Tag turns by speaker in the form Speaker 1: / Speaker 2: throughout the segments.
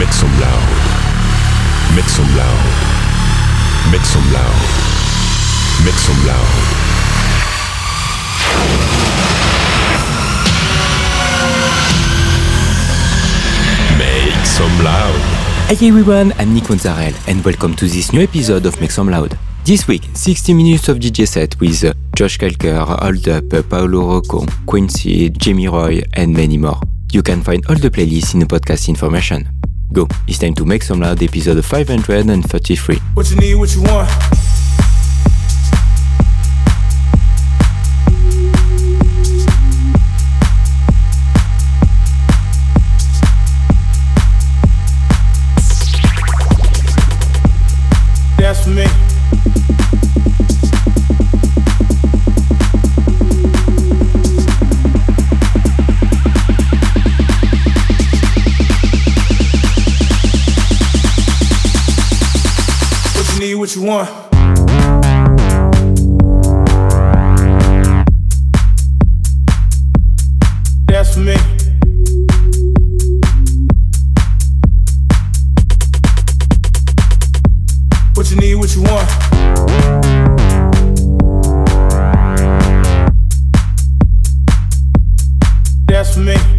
Speaker 1: Make some loud. Make some loud. Make some loud. Make some loud. Make some loud.
Speaker 2: Hey everyone, I'm Nick Mozzarella and welcome to this new episode of Make Some Loud. This week, 60 minutes of DJ set with uh, Josh Kalker, Hold Up, Paolo Rocco, Quincy, Jimmy Roy, and many more. You can find all the playlists in the podcast information. Go, it's time to Make Some Loud episode 533.
Speaker 3: What you need, what you want. You need, what you want. That's for me.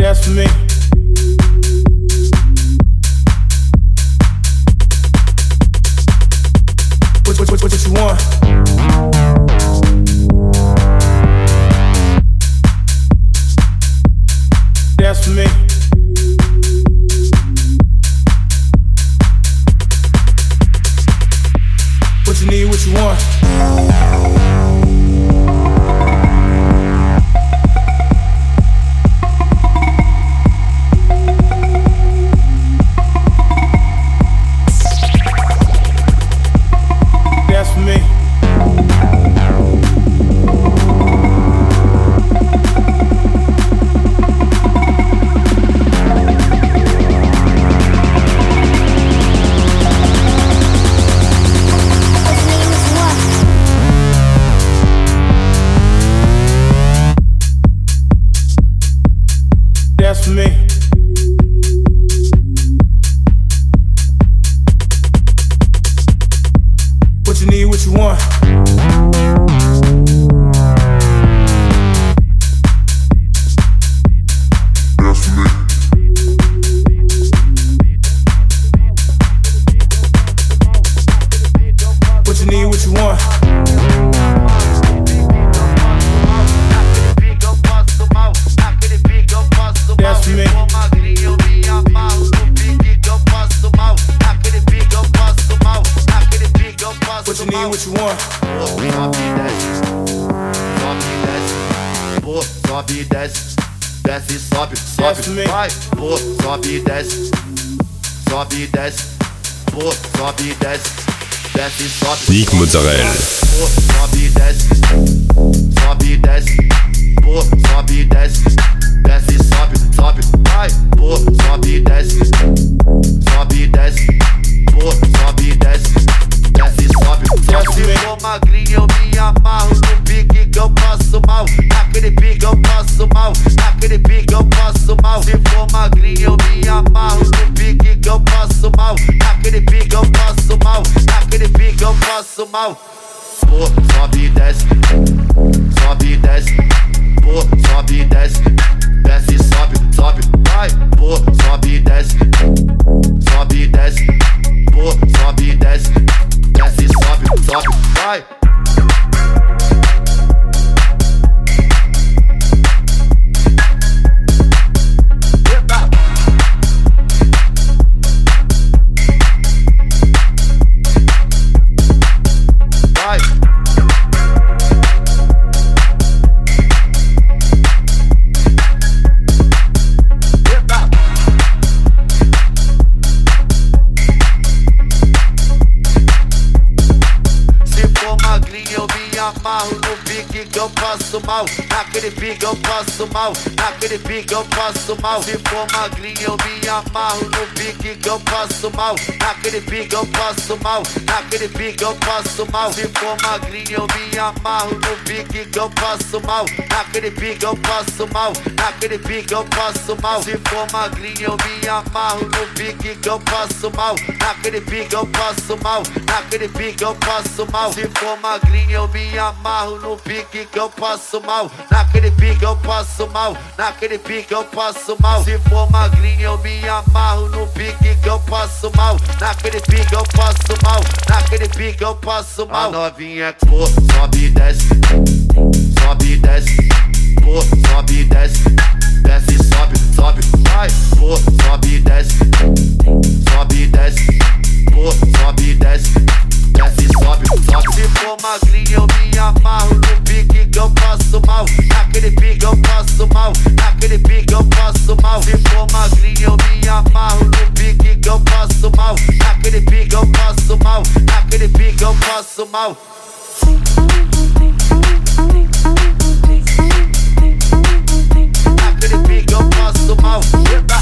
Speaker 3: That's for me.
Speaker 4: Sieg Mozzarella.
Speaker 5: Sobe, desce, sobe, desce, desce, e sobe, desce, for magrinho eu me amarro. No pique que eu passo mal, naquele pique eu passo mal, naquele pique eu passo mal. Se for magrinho eu me amarro. No pique que eu passo mal, naquele pique eu passo mal, naquele pique eu passo mal. Pô, sobe e desce, sobe e desce, pô, sobe e desce, desce e sobe, sobe, vai, pô, sobe e desce, sobe e desce, pô, sobe e desce, desce sobe, sobe, vai. Pique que eu passo mal Naquele pique eu passo mal Naquele pique eu passo mal Se for magrinho eu me amarro no pique que eu passo mal Naquele pique eu passo mal Naquele pique eu passo mal Se for magrinho eu me amarro no pique que eu passo mal Naquele pique eu passo mal Naquele pique eu passo mal Se for magrinho eu me amarro no pique que eu passo mal Naquele pique eu passo mal Naquele pique eu passo mal Se for magrinho eu me amarro no pique que eu passo mal. Naquele pique eu passo mal. Naquele pique eu passo mal. Se for magrinho eu me amarro no pique que eu passo mal. Naquele pique eu passo mal. Naquele pique eu passo mal. A novinha pô, sobe e desce. Sobe e desce. Pô, sobe e desce Desce sobe, sobe, vai. Pô, sobe desce. Sobe desce. Pô, sobe desce. Desce sobe, sobe. Se for magrinho eu me amarro no pique que eu passo mal. Naquele pique eu passo mal. Naquele pique eu passo mal. Se for magrinho eu me amarro no pique que eu passo mal. Naquele pique eu passo mal. Naquele pique eu passo mal Vai Naquele pique eu passo mal Eita.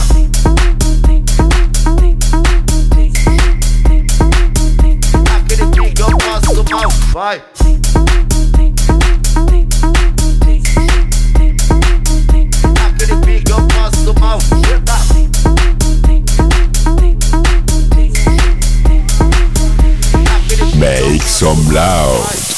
Speaker 5: Naquele pique eu
Speaker 4: Make some loud.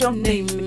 Speaker 5: Your
Speaker 1: name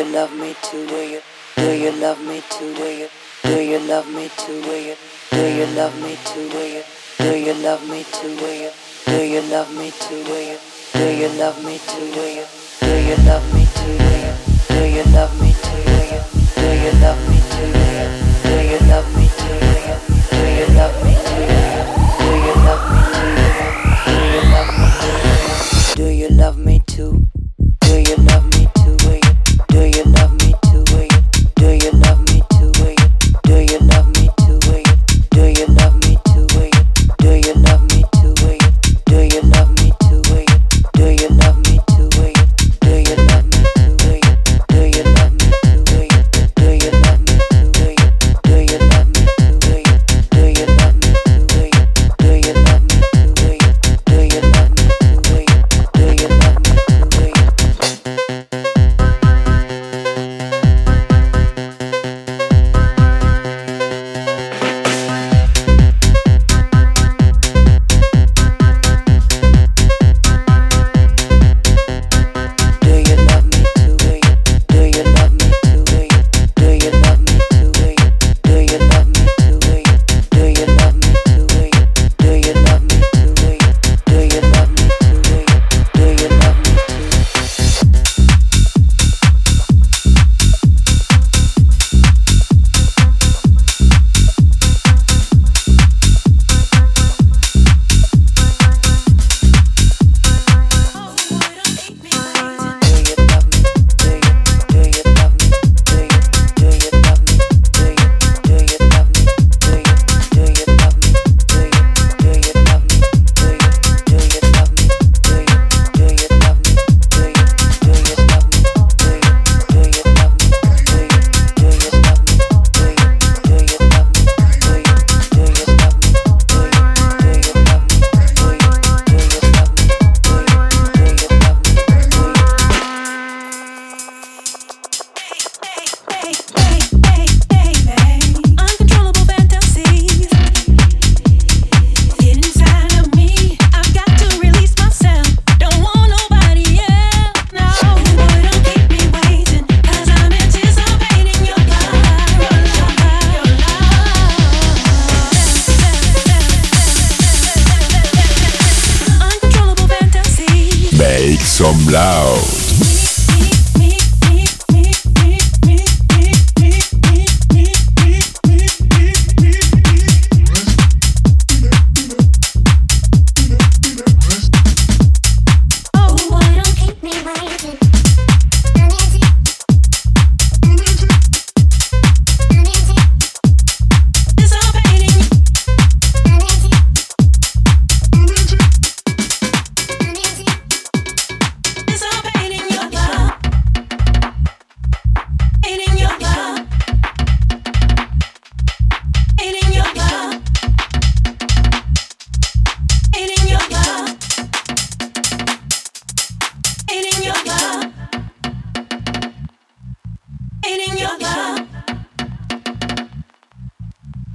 Speaker 1: you love me too? Do you? Do you love me too? Do you? Do you love me too? Do you? Do you love me too? Do you? Do you love me too? Do you? Do you love me too? Do you? Do you love me too? Do you? Do you love me too? Do
Speaker 6: you?
Speaker 7: Do you love me too? Do you? Do you love me too?
Speaker 8: Do
Speaker 9: you? Do you
Speaker 4: love me?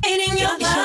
Speaker 4: In your body.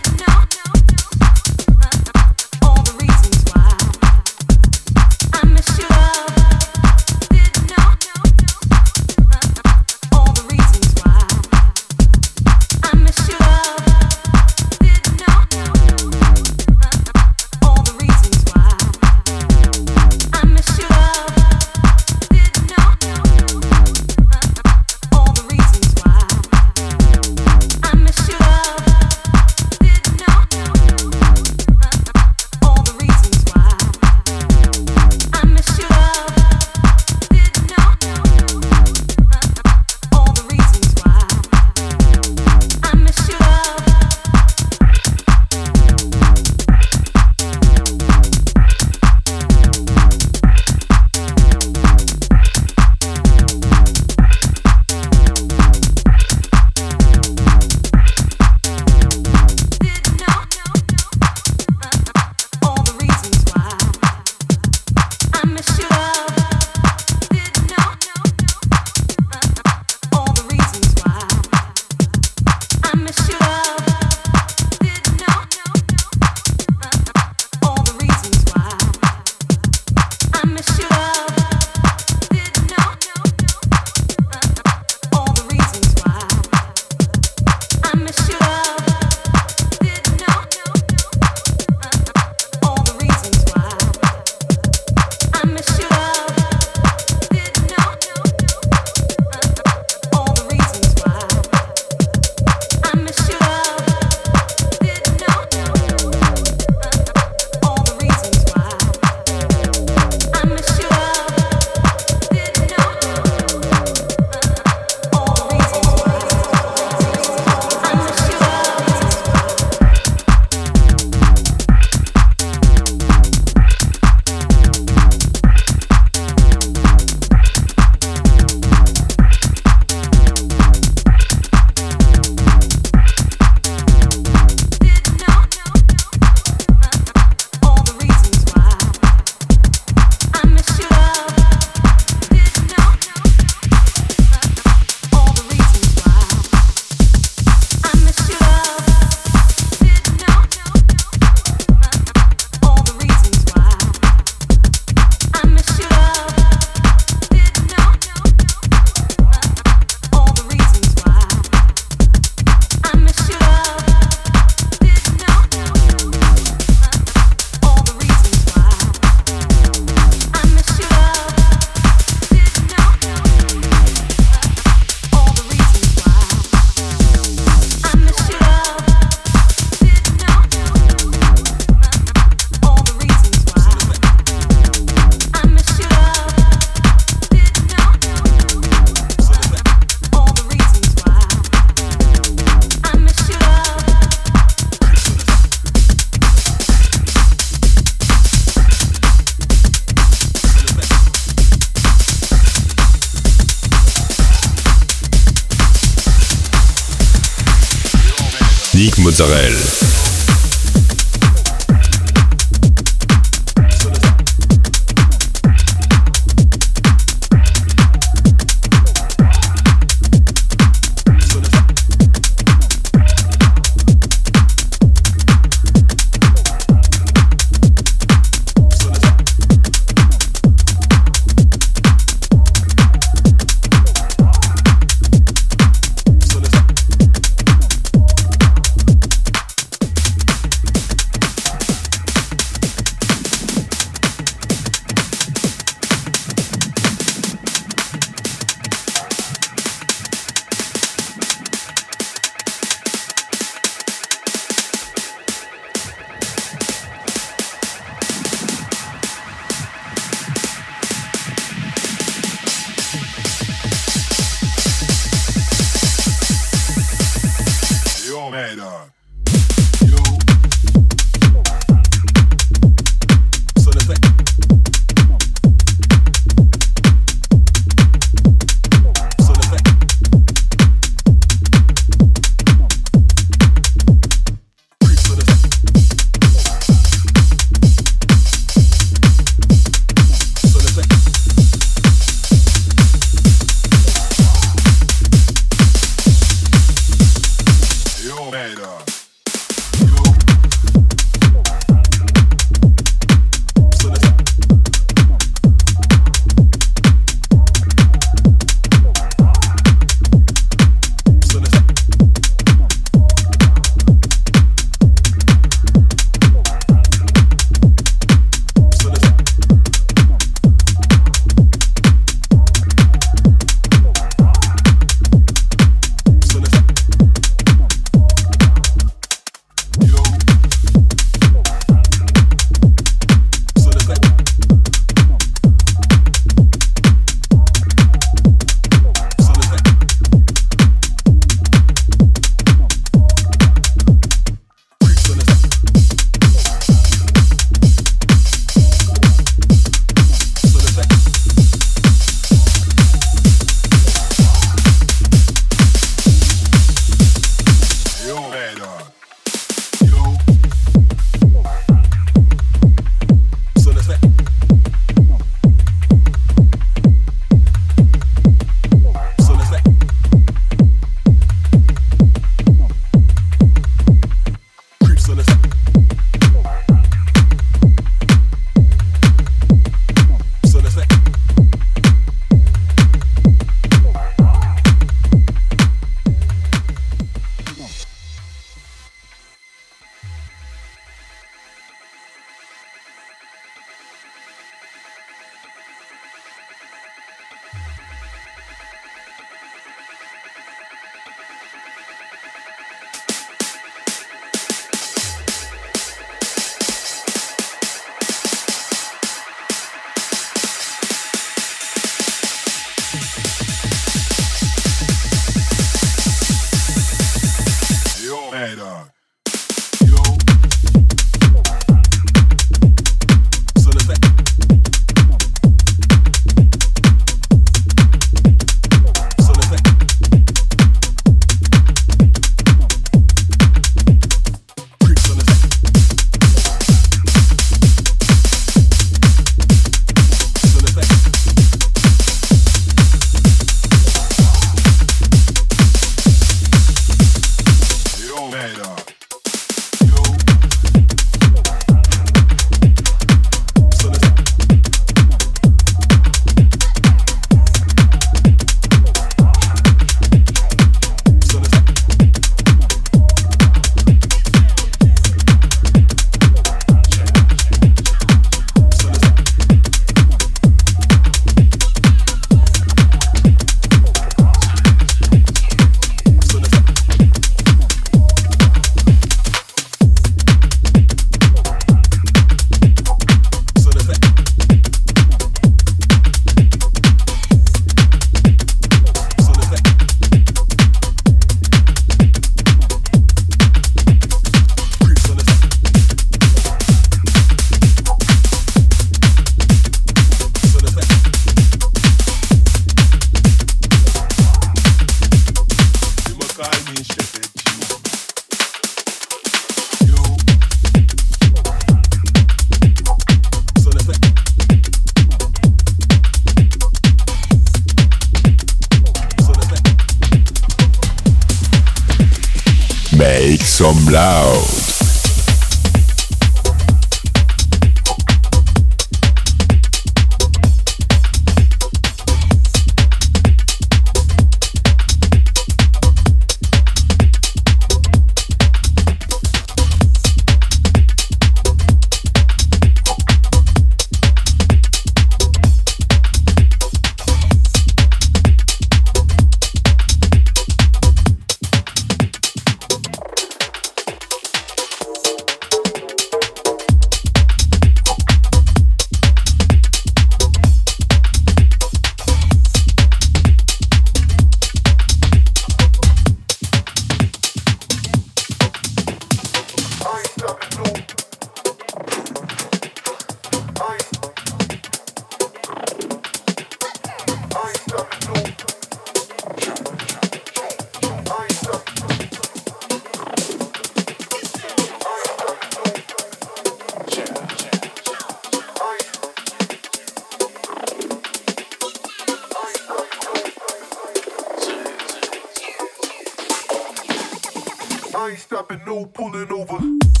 Speaker 10: I ain't stopping, no pulling over.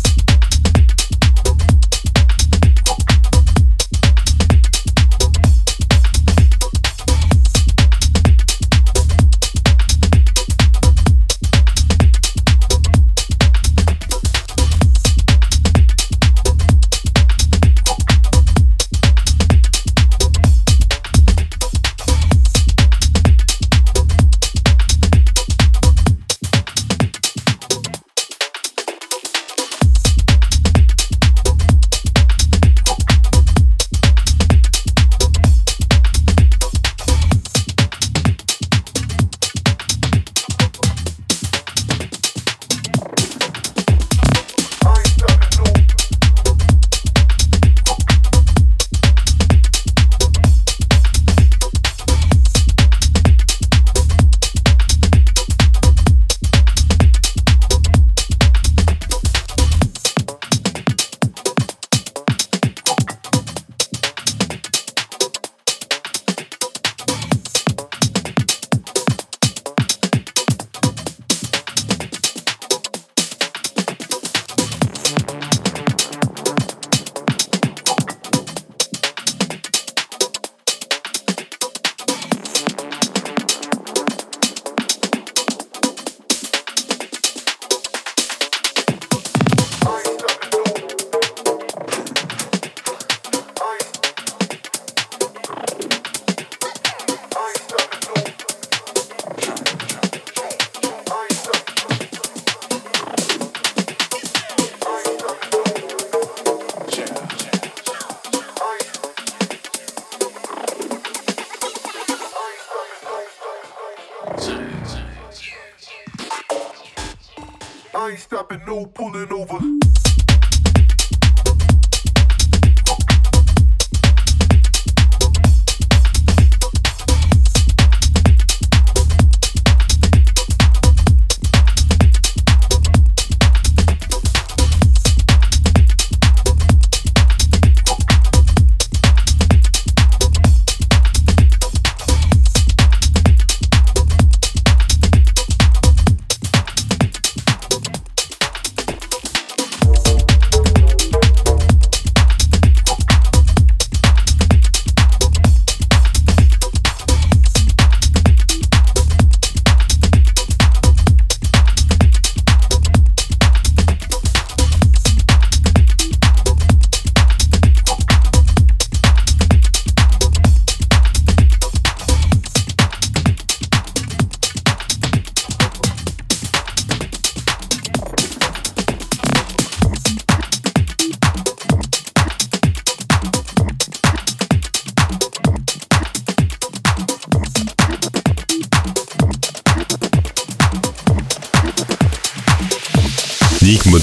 Speaker 1: Train stopping, no pulling over.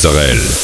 Speaker 1: Sorel.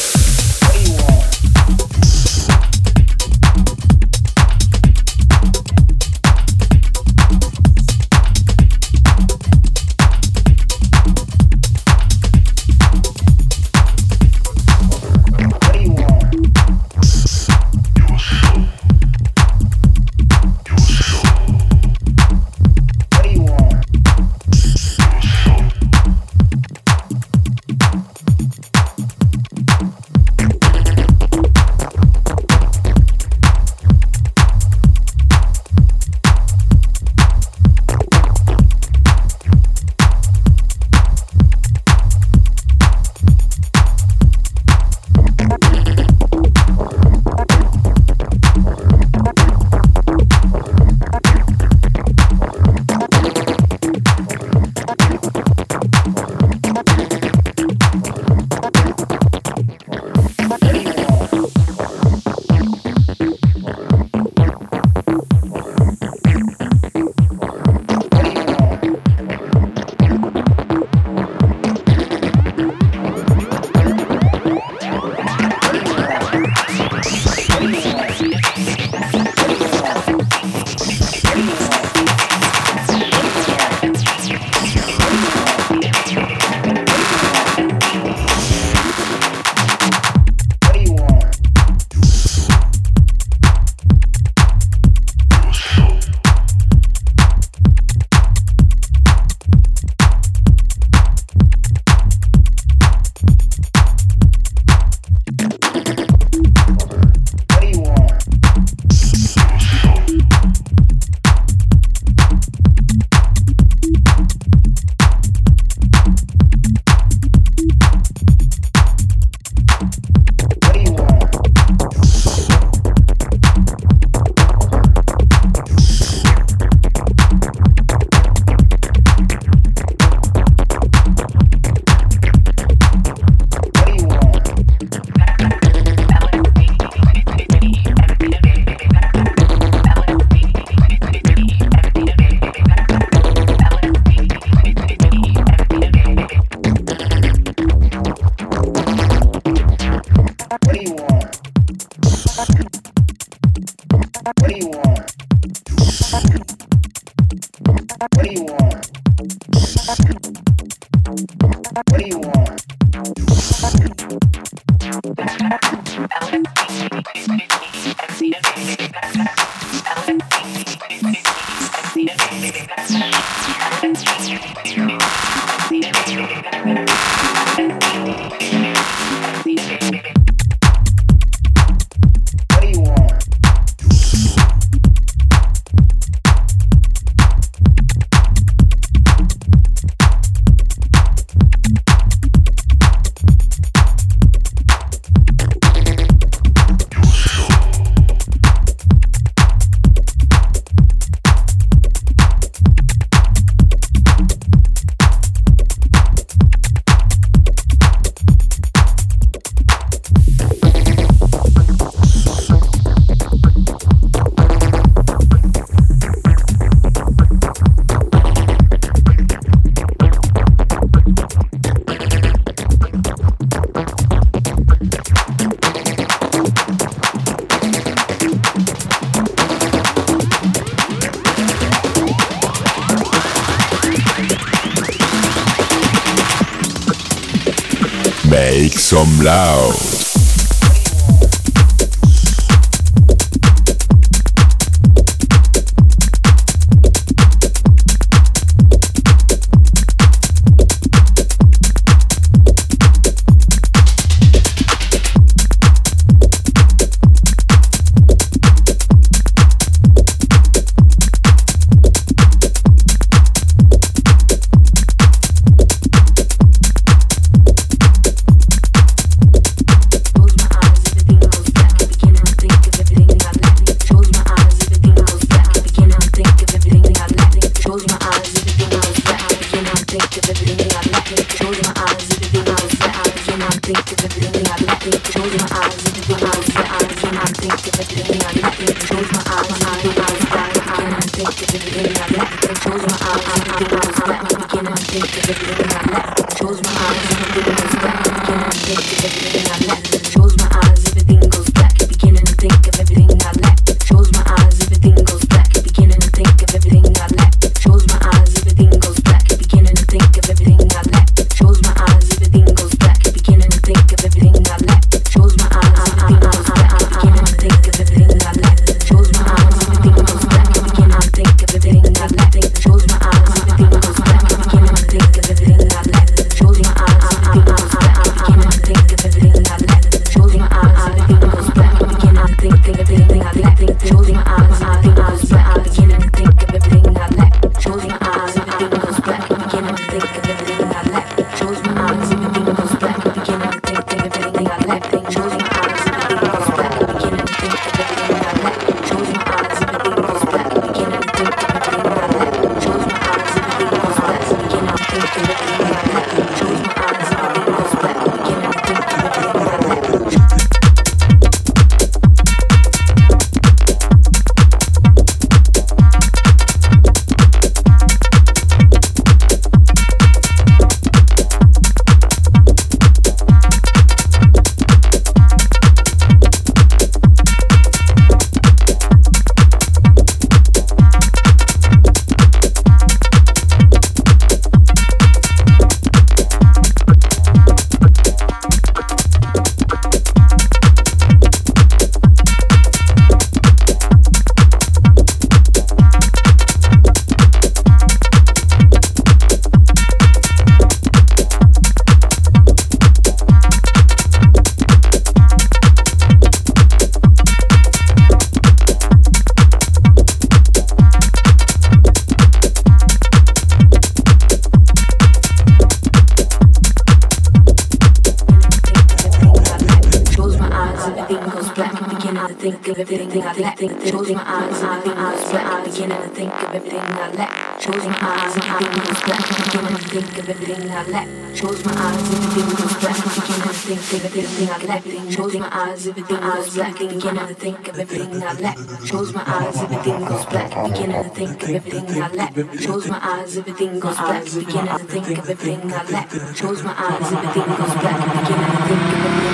Speaker 1: Close my eyes, everything goes black. Begin to think of everything I lack. Close my eyes, everything goes black. Begin to think of everything I lack. Close my eyes, everything goes black. Begin to think of everything I lack. Close my eyes, everything goes black. Begin to think of everything. I lack.